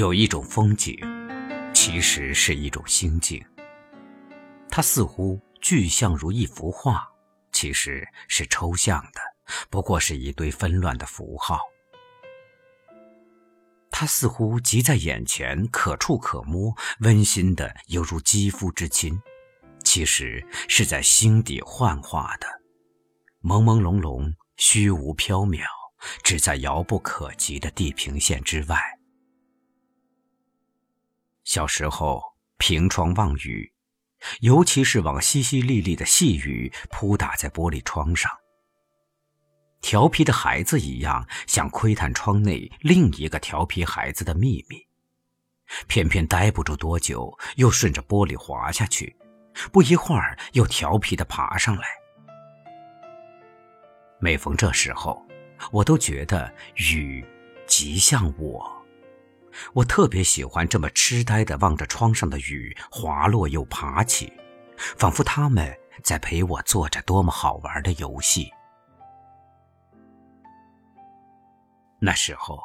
有一种风景，其实是一种心境。它似乎具象如一幅画，其实是抽象的，不过是一堆纷乱的符号。它似乎即在眼前，可触可摸，温馨的犹如肌肤之亲，其实是在心底幻化的，朦朦胧胧，虚无缥缈，只在遥不可及的地平线之外。小时候，凭窗望雨，尤其是往淅淅沥沥的细雨扑打在玻璃窗上。调皮的孩子一样，想窥探窗内另一个调皮孩子的秘密，偏偏待不住多久，又顺着玻璃滑下去，不一会儿又调皮的爬上来。每逢这时候，我都觉得雨极像我。我特别喜欢这么痴呆地望着窗上的雨滑落又爬起，仿佛他们在陪我做着多么好玩的游戏。那时候，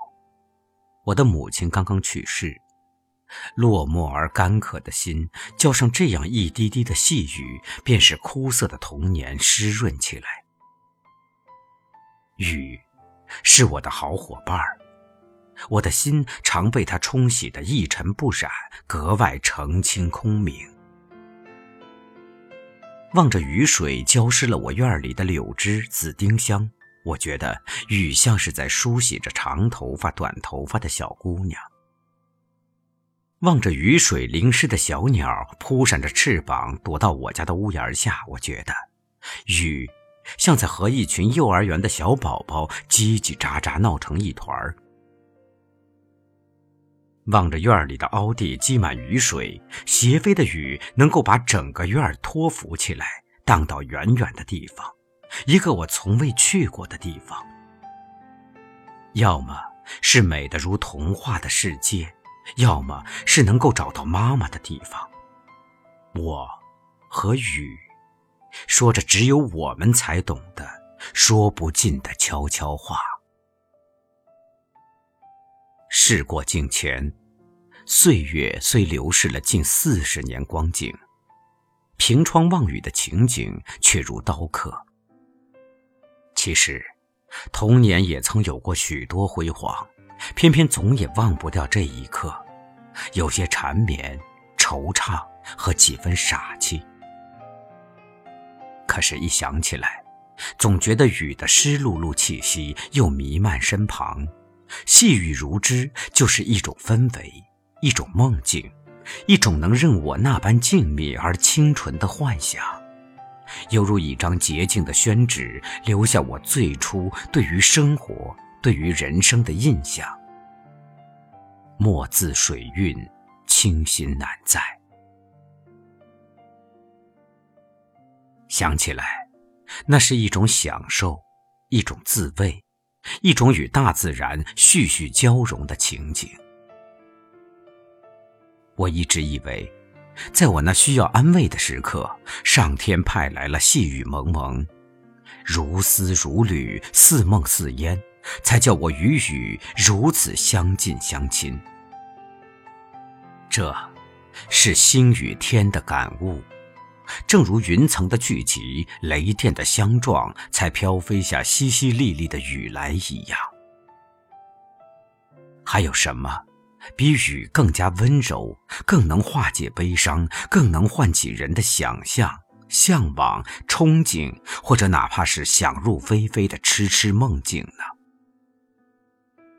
我的母亲刚刚去世，落寞而干渴的心，浇上这样一滴滴的细雨，便是枯涩的童年湿润起来。雨，是我的好伙伴儿。我的心常被它冲洗得一尘不染，格外澄清空明。望着雨水浇湿了我院里的柳枝、紫丁香，我觉得雨像是在梳洗着长头发、短头发的小姑娘。望着雨水淋湿的小鸟扑闪着翅膀躲到我家的屋檐下，我觉得雨像在和一群幼儿园的小宝宝叽叽喳喳闹成一团儿。望着院里的凹地积满雨水，斜飞的雨能够把整个院儿托浮起来，荡到远远的地方，一个我从未去过的地方。要么是美得如童话的世界，要么是能够找到妈妈的地方。我，和雨，说着只有我们才懂的说不尽的悄悄话。事过境迁，岁月虽流逝了近四十年光景，凭窗望雨的情景却如刀刻。其实，童年也曾有过许多辉煌，偏偏总也忘不掉这一刻，有些缠绵、惆怅和几分傻气。可是，一想起来，总觉得雨的湿漉漉气息又弥漫身旁。细雨如织，就是一种氛围，一种梦境，一种能任我那般静谧而清纯的幻想，犹如一张洁净的宣纸，留下我最初对于生活、对于人生的印象。墨字水韵，清新难在。想起来，那是一种享受，一种自慰。一种与大自然絮絮交融的情景。我一直以为，在我那需要安慰的时刻，上天派来了细雨蒙蒙，如丝如缕，似梦似烟，才叫我与雨如此相近相亲。这，是心与天的感悟。正如云层的聚集，雷电的相撞，才飘飞下淅淅沥沥的雨来一样。还有什么，比雨更加温柔，更能化解悲伤，更能唤起人的想象、向往、憧憬，或者哪怕是想入非非的痴痴梦境呢？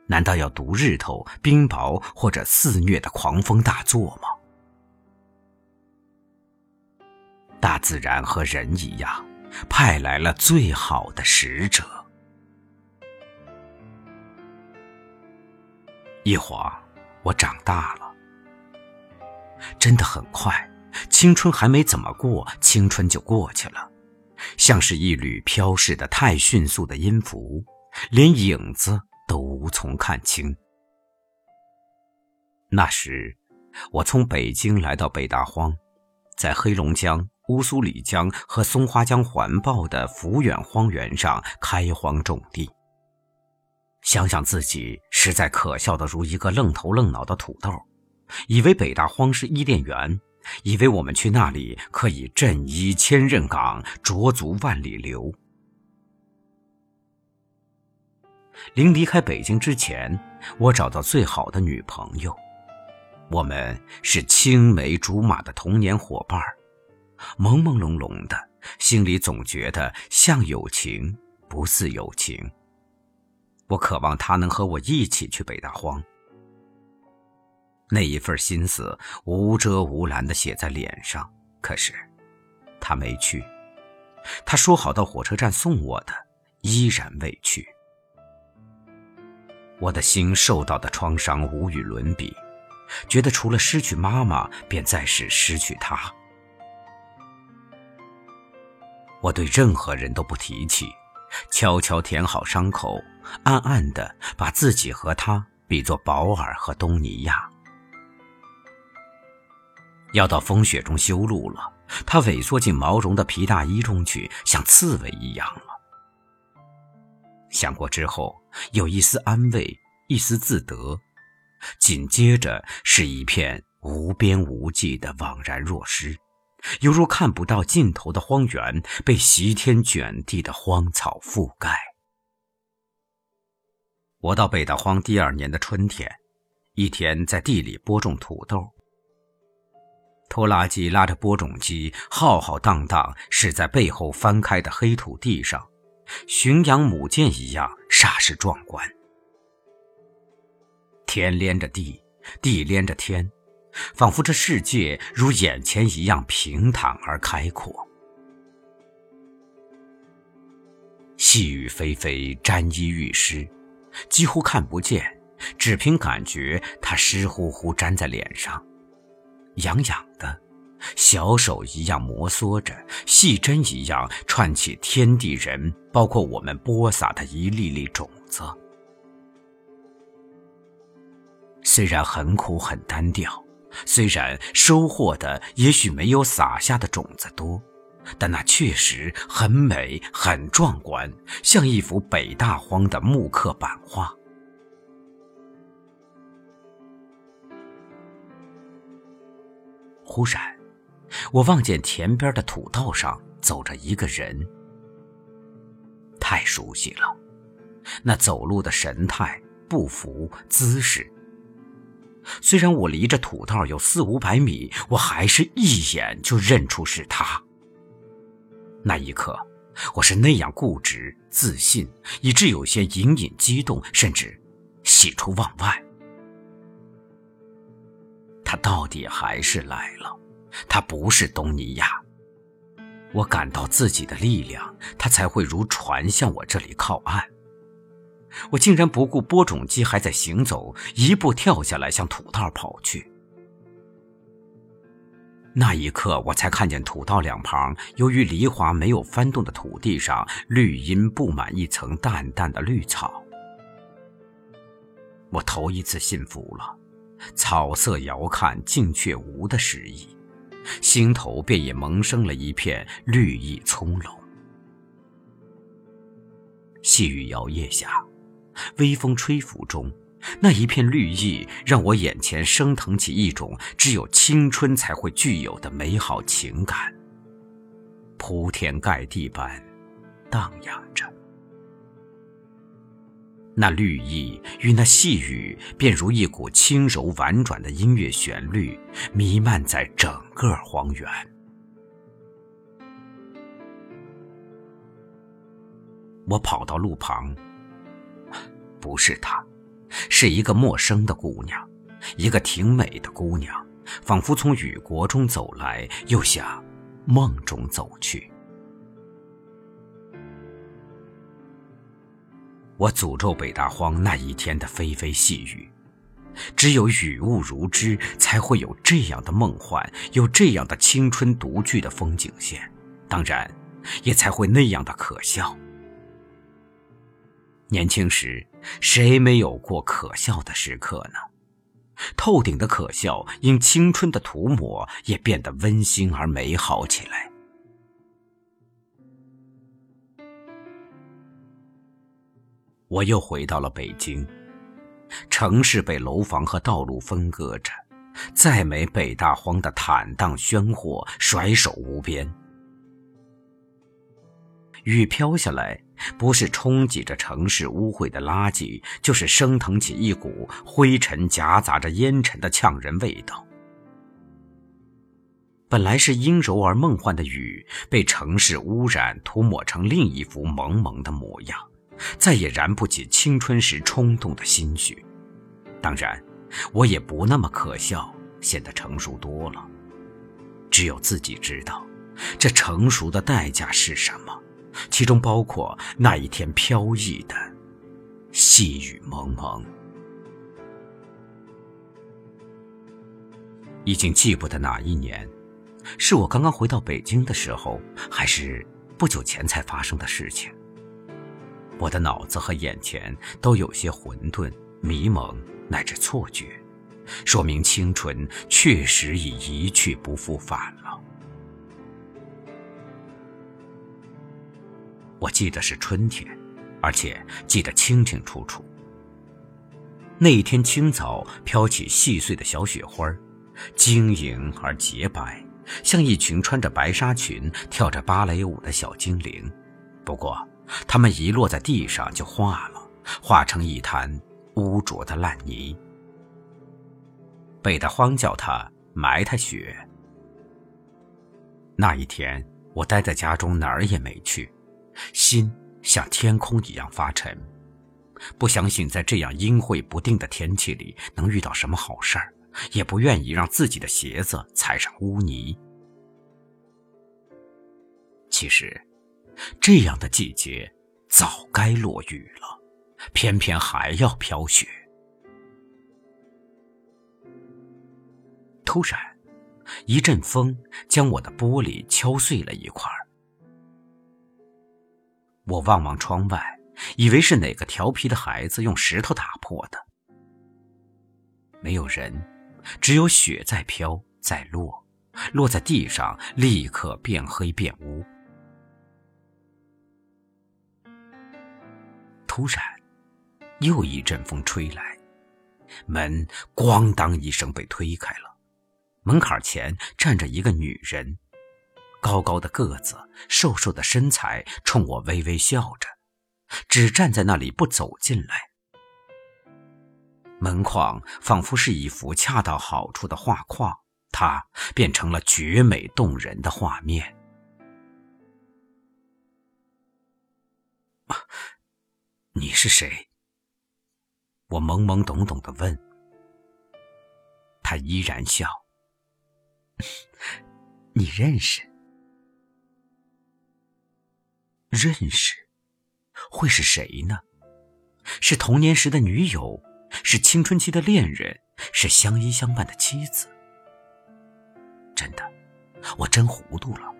难道要读日头、冰雹或者肆虐的狂风大作吗？自然和人一样，派来了最好的使者。一晃，我长大了，真的很快，青春还没怎么过，青春就过去了，像是一缕飘逝的太迅速的音符，连影子都无从看清。那时，我从北京来到北大荒，在黑龙江。乌苏里江和松花江环抱的抚远荒原上开荒种地。想想自己实在可笑的如一个愣头愣脑的土豆，以为北大荒是伊甸园，以为我们去那里可以振衣千仞岗，濯足万里流。临离开北京之前，我找到最好的女朋友，我们是青梅竹马的童年伙伴朦朦胧胧的，心里总觉得像友情，不似友情。我渴望他能和我一起去北大荒。那一份心思无遮无拦的写在脸上，可是他没去。他说好到火车站送我的，依然未去。我的心受到的创伤无与伦比，觉得除了失去妈妈，便再是失去她。我对任何人都不提起，悄悄填好伤口，暗暗的把自己和他比作保尔和东尼亚。要到风雪中修路了，他萎缩进毛绒的皮大衣中去，像刺猬一样了。想过之后，有一丝安慰，一丝自得，紧接着是一片无边无际的惘然若失。犹如看不到尽头的荒原，被席天卷地的荒草覆盖。我到北大荒第二年的春天，一天在地里播种土豆，拖拉机拉着播种机，浩浩荡荡驶在背后翻开的黑土地上，巡洋母舰一样煞是壮观。天连着地，地连着天。仿佛这世界如眼前一样平坦而开阔。细雨霏霏，沾衣欲湿，几乎看不见，只凭感觉，它湿乎乎粘在脸上，痒痒的，小手一样摩挲着，细针一样串起天地人，包括我们播撒的一粒粒种子。虽然很苦很单调。虽然收获的也许没有撒下的种子多，但那确实很美、很壮观，像一幅北大荒的木刻版画。忽然，我望见田边的土道上走着一个人，太熟悉了，那走路的神态、步幅、姿势。虽然我离着土道有四五百米，我还是一眼就认出是他。那一刻，我是那样固执、自信，以致有些隐隐激动，甚至喜出望外。他到底还是来了，他不是东尼亚。我感到自己的力量，他才会如船向我这里靠岸。我竟然不顾播种机还在行走，一步跳下来向土道跑去。那一刻，我才看见土道两旁，由于犁铧没有翻动的土地上，绿荫布满一层淡淡的绿草。我头一次信服了“草色遥看近却无”的诗意，心头便也萌生了一片绿意葱茏。细雨摇曳下。微风吹拂中，那一片绿意让我眼前升腾起一种只有青春才会具有的美好情感，铺天盖地般荡漾着。那绿意与那细雨，便如一股轻柔婉转的音乐旋律，弥漫在整个荒原。我跑到路旁。不是她，是一个陌生的姑娘，一个挺美的姑娘，仿佛从雨国中走来，又向梦中走去。我诅咒北大荒那一天的霏霏细雨，只有雨雾如织，才会有这样的梦幻，有这样的青春独具的风景线，当然，也才会那样的可笑。年轻时，谁没有过可笑的时刻呢？透顶的可笑，因青春的涂抹，也变得温馨而美好起来。我又回到了北京。城市被楼房和道路分割着，再没北大荒的坦荡喧哗、甩手无边。雨飘下来，不是冲挤着城市污秽的垃圾，就是升腾起一股灰尘夹杂着烟尘的呛人味道。本来是阴柔而梦幻的雨，被城市污染涂抹成另一幅蒙蒙的模样，再也燃不起青春时冲动的心绪。当然，我也不那么可笑，显得成熟多了。只有自己知道，这成熟的代价是什么，其中包括那一天飘逸的细雨蒙蒙。已经记不得哪一年。是我刚刚回到北京的时候，还是不久前才发生的事情？我的脑子和眼前都有些混沌、迷蒙乃至错觉，说明青春确实已一去不复返了。我记得是春天，而且记得清清楚楚。那一天清早，飘起细碎的小雪花，晶莹而洁白。像一群穿着白纱裙、跳着芭蕾舞的小精灵，不过，它们一落在地上就化了，化成一滩污浊的烂泥。北大荒叫它埋汰雪。那一天，我待在家中，哪儿也没去，心像天空一样发沉，不相信在这样阴晦不定的天气里能遇到什么好事儿。也不愿意让自己的鞋子踩上污泥。其实，这样的季节早该落雨了，偏偏还要飘雪。突然，一阵风将我的玻璃敲碎了一块儿我望望窗外，以为是哪个调皮的孩子用石头打破的。没有人。只有雪在飘，在落，落在地上，立刻变黑变污。突然，又一阵风吹来，门咣当一声被推开了。门槛前站着一个女人，高高的个子，瘦瘦的身材，冲我微微笑着，只站在那里不走进来。门框仿佛是一幅恰到好处的画框，它变成了绝美动人的画面。你是谁？我懵懵懂懂的问。他依然笑。你认识？认识？会是谁呢？是童年时的女友？是青春期的恋人，是相依相伴的妻子。真的，我真糊涂了。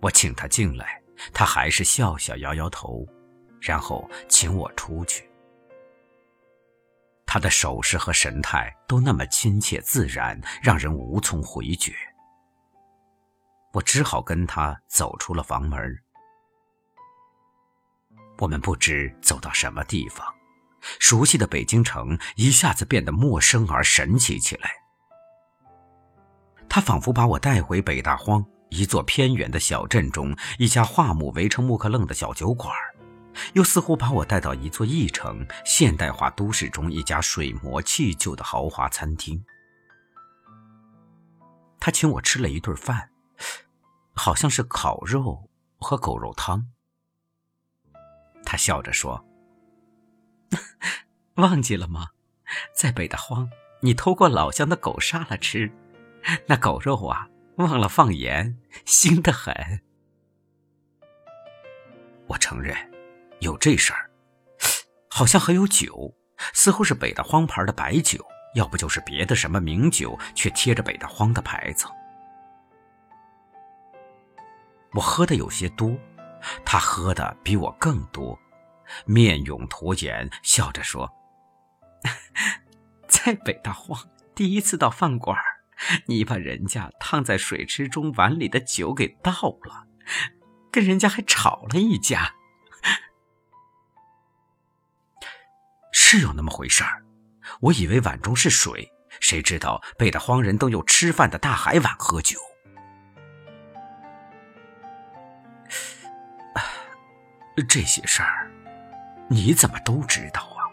我请他进来，他还是笑笑摇摇头，然后请我出去。他的手势和神态都那么亲切自然，让人无从回绝。我只好跟他走出了房门。我们不知走到什么地方，熟悉的北京城一下子变得陌生而神奇起来。他仿佛把我带回北大荒一座偏远的小镇中一家桦木围成木刻楞的小酒馆，又似乎把我带到一座异城现代化都市中一家水磨气就的豪华餐厅。他请我吃了一顿饭，好像是烤肉和狗肉汤。他笑着说：“ 忘记了吗？在北大荒，你偷过老乡的狗杀了吃，那狗肉啊，忘了放盐，腥得很。”我承认，有这事儿，好像还有酒，似乎是北大荒牌的白酒，要不就是别的什么名酒，却贴着北大荒的牌子。我喝的有些多他喝的比我更多。面涌涂眼笑着说 在北大荒第一次到饭馆你把人家烫在水池中碗里的酒给倒了跟人家还吵了一架。是有那么回事儿我以为碗中是水谁知道北大荒人都有吃饭的大海碗喝酒这些事儿，你怎么都知道啊？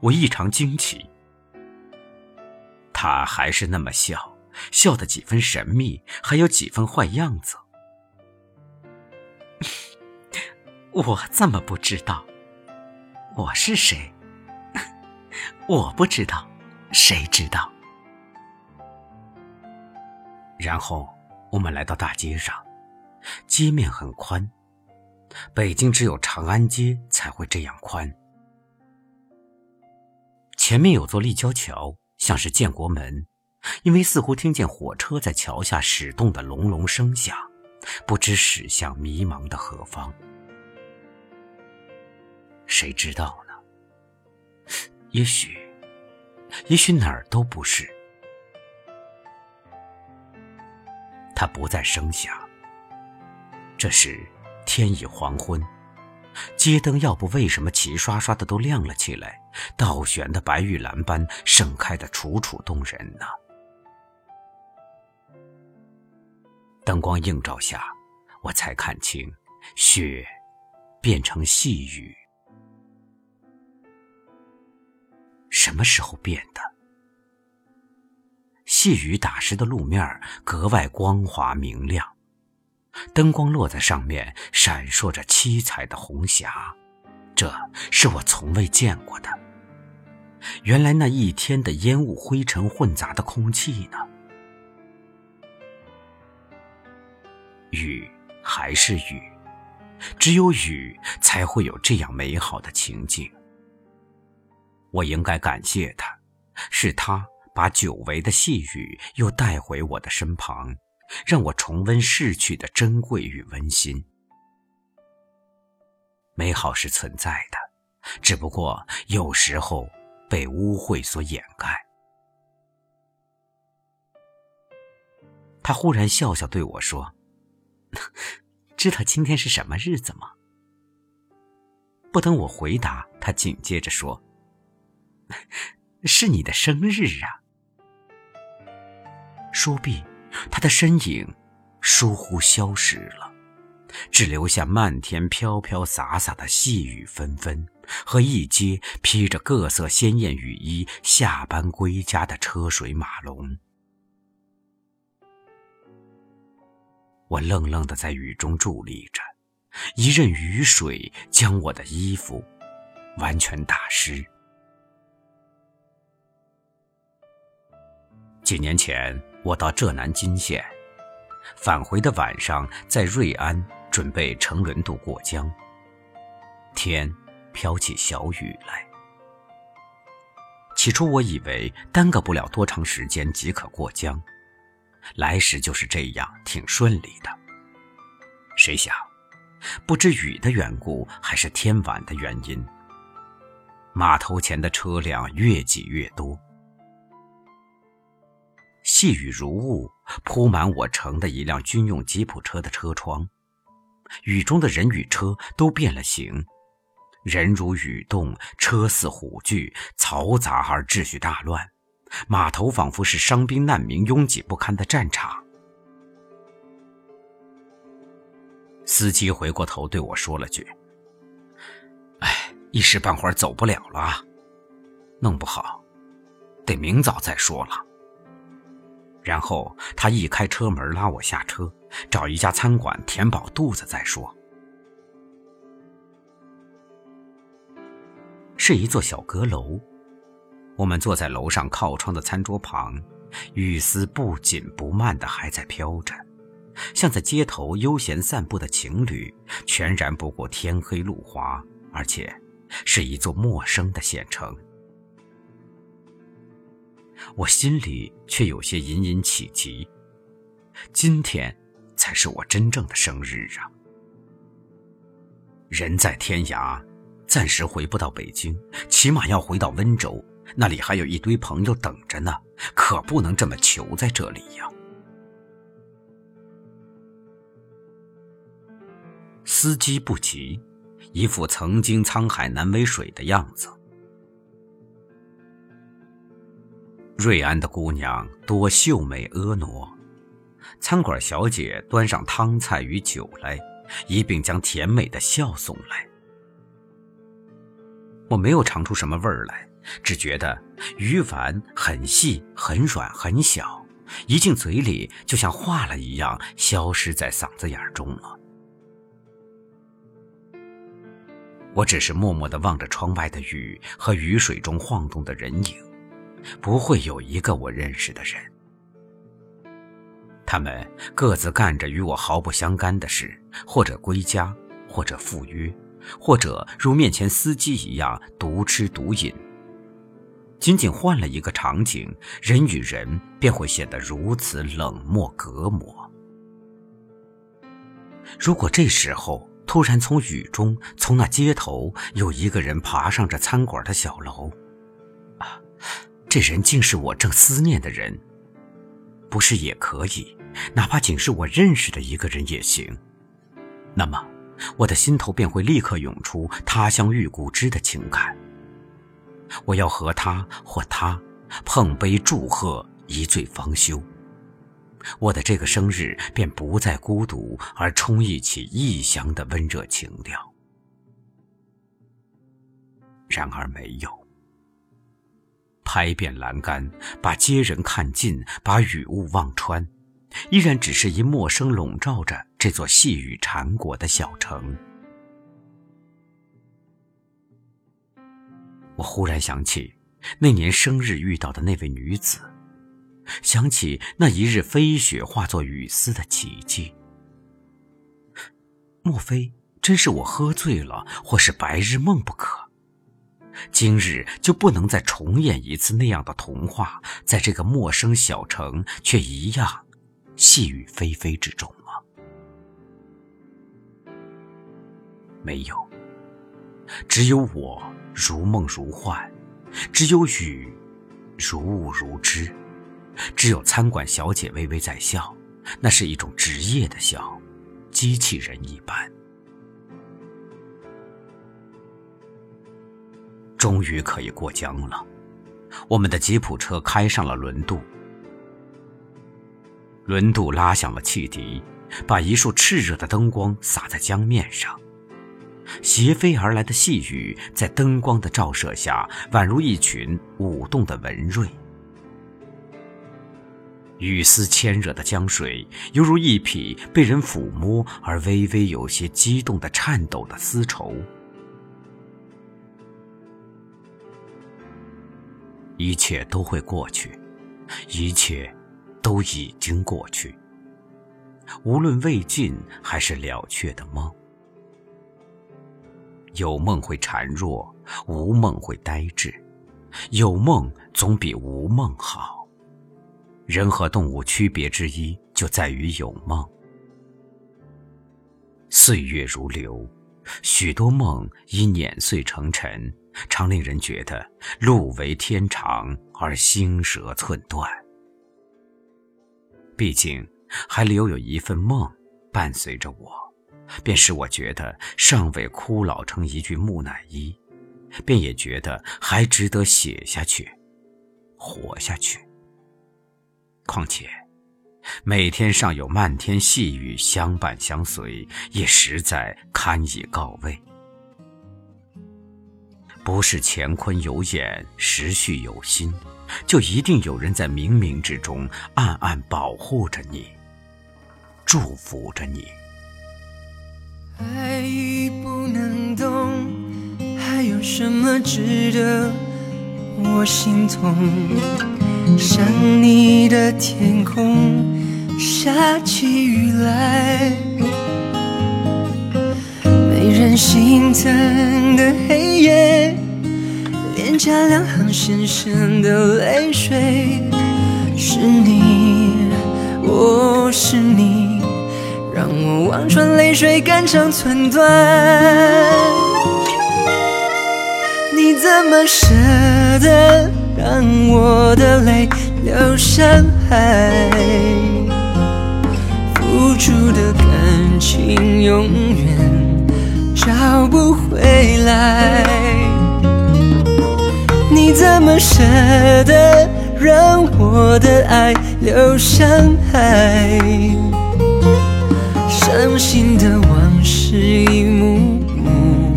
我异常惊奇。他还是那么笑，笑得几分神秘，还有几分坏样子。我怎么不知道？我是谁？我不知道，谁知道？然后我们来到大街上，街面很宽，北京只有长安街才会这样宽。前面有座立交桥，像是建国门，因为似乎听见火车在桥下驶动的隆隆声响，不知驶向迷茫的何方。谁知道呢？也许，也许哪儿都不是。它不再声响。这时天已黄昏，街灯要不为什么齐刷刷的都亮了起来？倒悬的白玉兰般盛开的楚楚动人呢。灯光映照下，我才看清，雪变成细雨。什么时候变的？细雨打湿的路面格外光滑明亮，灯光落在上面，闪烁着七彩的红霞。这是我从未见过的。原来那一天的烟雾灰尘混杂的空气呢？雨还是雨，只有雨才会有这样美好的情景。我应该感谢他，是他把久违的细雨又带回我的身旁，让我重温逝去的珍贵与温馨。美好是存在的，只不过有时候被污秽所掩盖。他忽然笑笑对我说：“ 知道今天是什么日子吗？”不等我回答，他紧接着说。是你的生日啊！说毕，他的身影疏忽消失了，只留下漫天飘飘洒洒的细雨纷纷，和一街披着各色鲜艳雨衣下班归家的车水马龙。我愣愣的在雨中伫立着，一阵雨水将我的衣服完全打湿。几年前，我到浙南金县，返回的晚上，在瑞安准备乘轮渡过江。天飘起小雨来。起初我以为耽搁不了多长时间即可过江，来时就是这样，挺顺利的。谁想，不知雨的缘故还是天晚的原因，码头前的车辆越挤越多。细雨如雾，铺满我乘的一辆军用吉普车的车窗。雨中的人与车都变了形，人如雨动，车似虎踞，嘈杂而秩序大乱。码头仿佛是伤兵难民拥挤不堪的战场。司机回过头对我说了句：“哎，一时半会儿走不了了，弄不好得明早再说了。”然后他一开车门拉我下车，找一家餐馆填饱肚子再说。是一座小阁楼，我们坐在楼上靠窗的餐桌旁，雨丝不紧不慢的还在飘着，像在街头悠闲散步的情侣，全然不顾天黑路滑，而且是一座陌生的县城。我心里却有些隐隐起急，今天才是我真正的生日啊！人在天涯，暂时回不到北京，起码要回到温州，那里还有一堆朋友等着呢，可不能这么囚在这里呀！司机不急，一副曾经沧海难为水的样子。瑞安的姑娘多秀美婀娜，餐馆小姐端上汤菜与酒来，一并将甜美的笑送来。我没有尝出什么味儿来，只觉得鱼丸很细、很软、很小，一进嘴里就像化了一样，消失在嗓子眼中了。我只是默默地望着窗外的雨和雨水中晃动的人影，不会有一个我认识的人。他们各自干着与我毫不相干的事，或者归家，或者赴约。或者如面前司机一样独吃独饮。仅仅换了一个场景，人与人便会显得如此冷漠隔膜。如果这时候突然从雨中，从那街头有一个人爬上这餐馆的小楼，这人竟是我正思念的人，不是也可以，哪怕仅是我认识的一个人也行。那么。我的心头便会立刻涌出他乡遇故知的情感。我要和他或他碰杯祝贺，一醉方休。我的这个生日便不再孤独，而充溢起异乡的温热情调。然而没有。拍遍栏杆，把街人看尽，把雨雾望穿。依然只是一陌生笼罩着这座细雨缠裹的小城。我忽然想起那年生日遇到的那位女子，想起那一日飞雪化作雨丝的奇迹。莫非真是我喝醉了，或是白日梦不可？今日就不能再重演一次那样的童话，在这个陌生小城，却一样。细雨霏霏之中吗？没有，只有我如梦如幻，只有雨如雾如织，只有餐馆小姐微微在笑，那是一种职业的笑，机器人一般。终于可以过江了，我们的吉普车开上了轮渡。轮渡拉响了汽笛，把一束炽热的灯光洒在江面上。斜飞而来的细雨，在灯光的照射下，宛如一群舞动的文瑞。雨丝牵惹的江水，犹如一匹被人抚摸而微微有些激动的颤抖的丝绸。一切都会过去，一切。都已经过去。无论未尽还是了却的梦，有梦会孱弱，无梦会呆滞。有梦总比无梦好。人和动物区别之一就在于有梦。岁月如流，许多梦已碾碎成尘，常令人觉得路为天长而心折寸断。毕竟，还留有一份梦伴随着我，便使我觉得尚未枯老成一具木乃伊，便也觉得还值得写下去，活下去。况且，每天尚有漫天细雨相伴相随，也实在堪以告慰。不是乾坤有眼，时序有心。就一定有人在冥冥之中暗暗保护着你，祝福着你。爱已不能动，还有什么值得我心痛？想你的天空下起雨来，人心疼的黑夜。脸颊两行深深的泪水，是你，我是你，让我望穿泪水，肝肠寸断。你怎么舍得让我的泪流山海？付出的感情永远找不回来。你怎么舍得让我的爱流向海？伤心的往事一幕幕，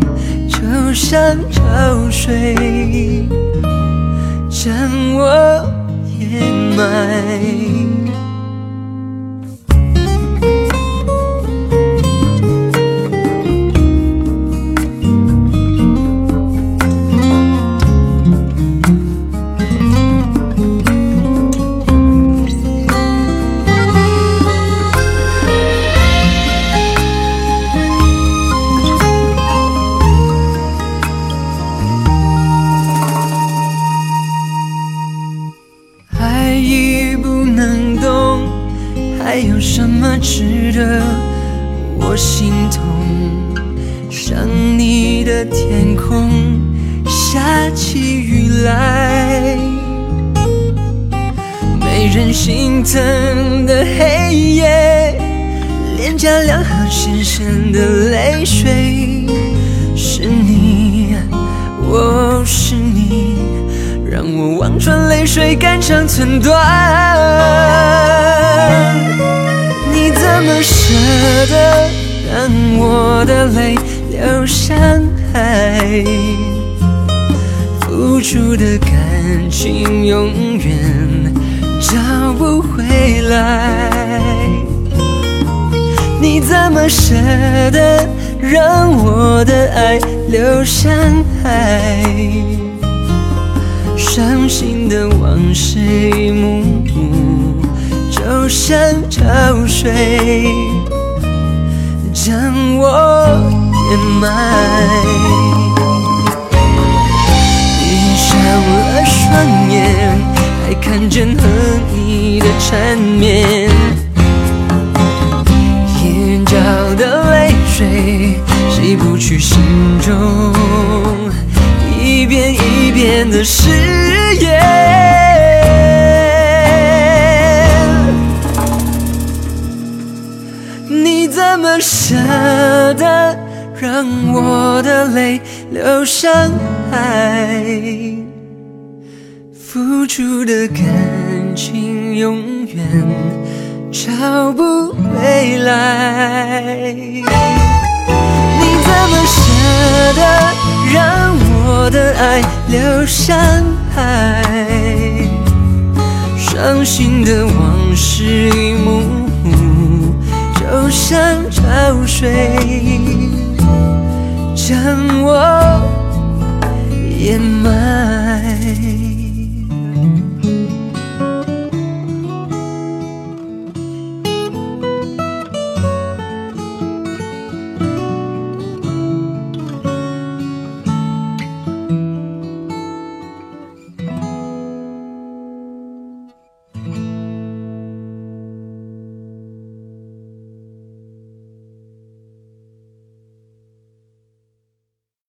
就像潮水，将我掩埋。还有什么值得我心痛？想你的天空下起雨来，没人心疼的黑夜，脸颊两行深深的泪水，是你，我是。我望穿泪水，肝肠寸断。你怎么舍得让我的泪流向海？付出的感情永远找不回来。你怎么舍得让我的爱流向海？伤心的往事一幕幕，就像潮水，将我掩埋。闭上了双眼，还看见和你的缠绵，眼角的泪水洗不去心中。一遍一遍的誓言，你怎么舍得让我的泪流向海？付出的感情永远找不回来，你怎么舍得让我我的爱流向海？伤心的往事一幕幕，就像潮水，将我掩埋。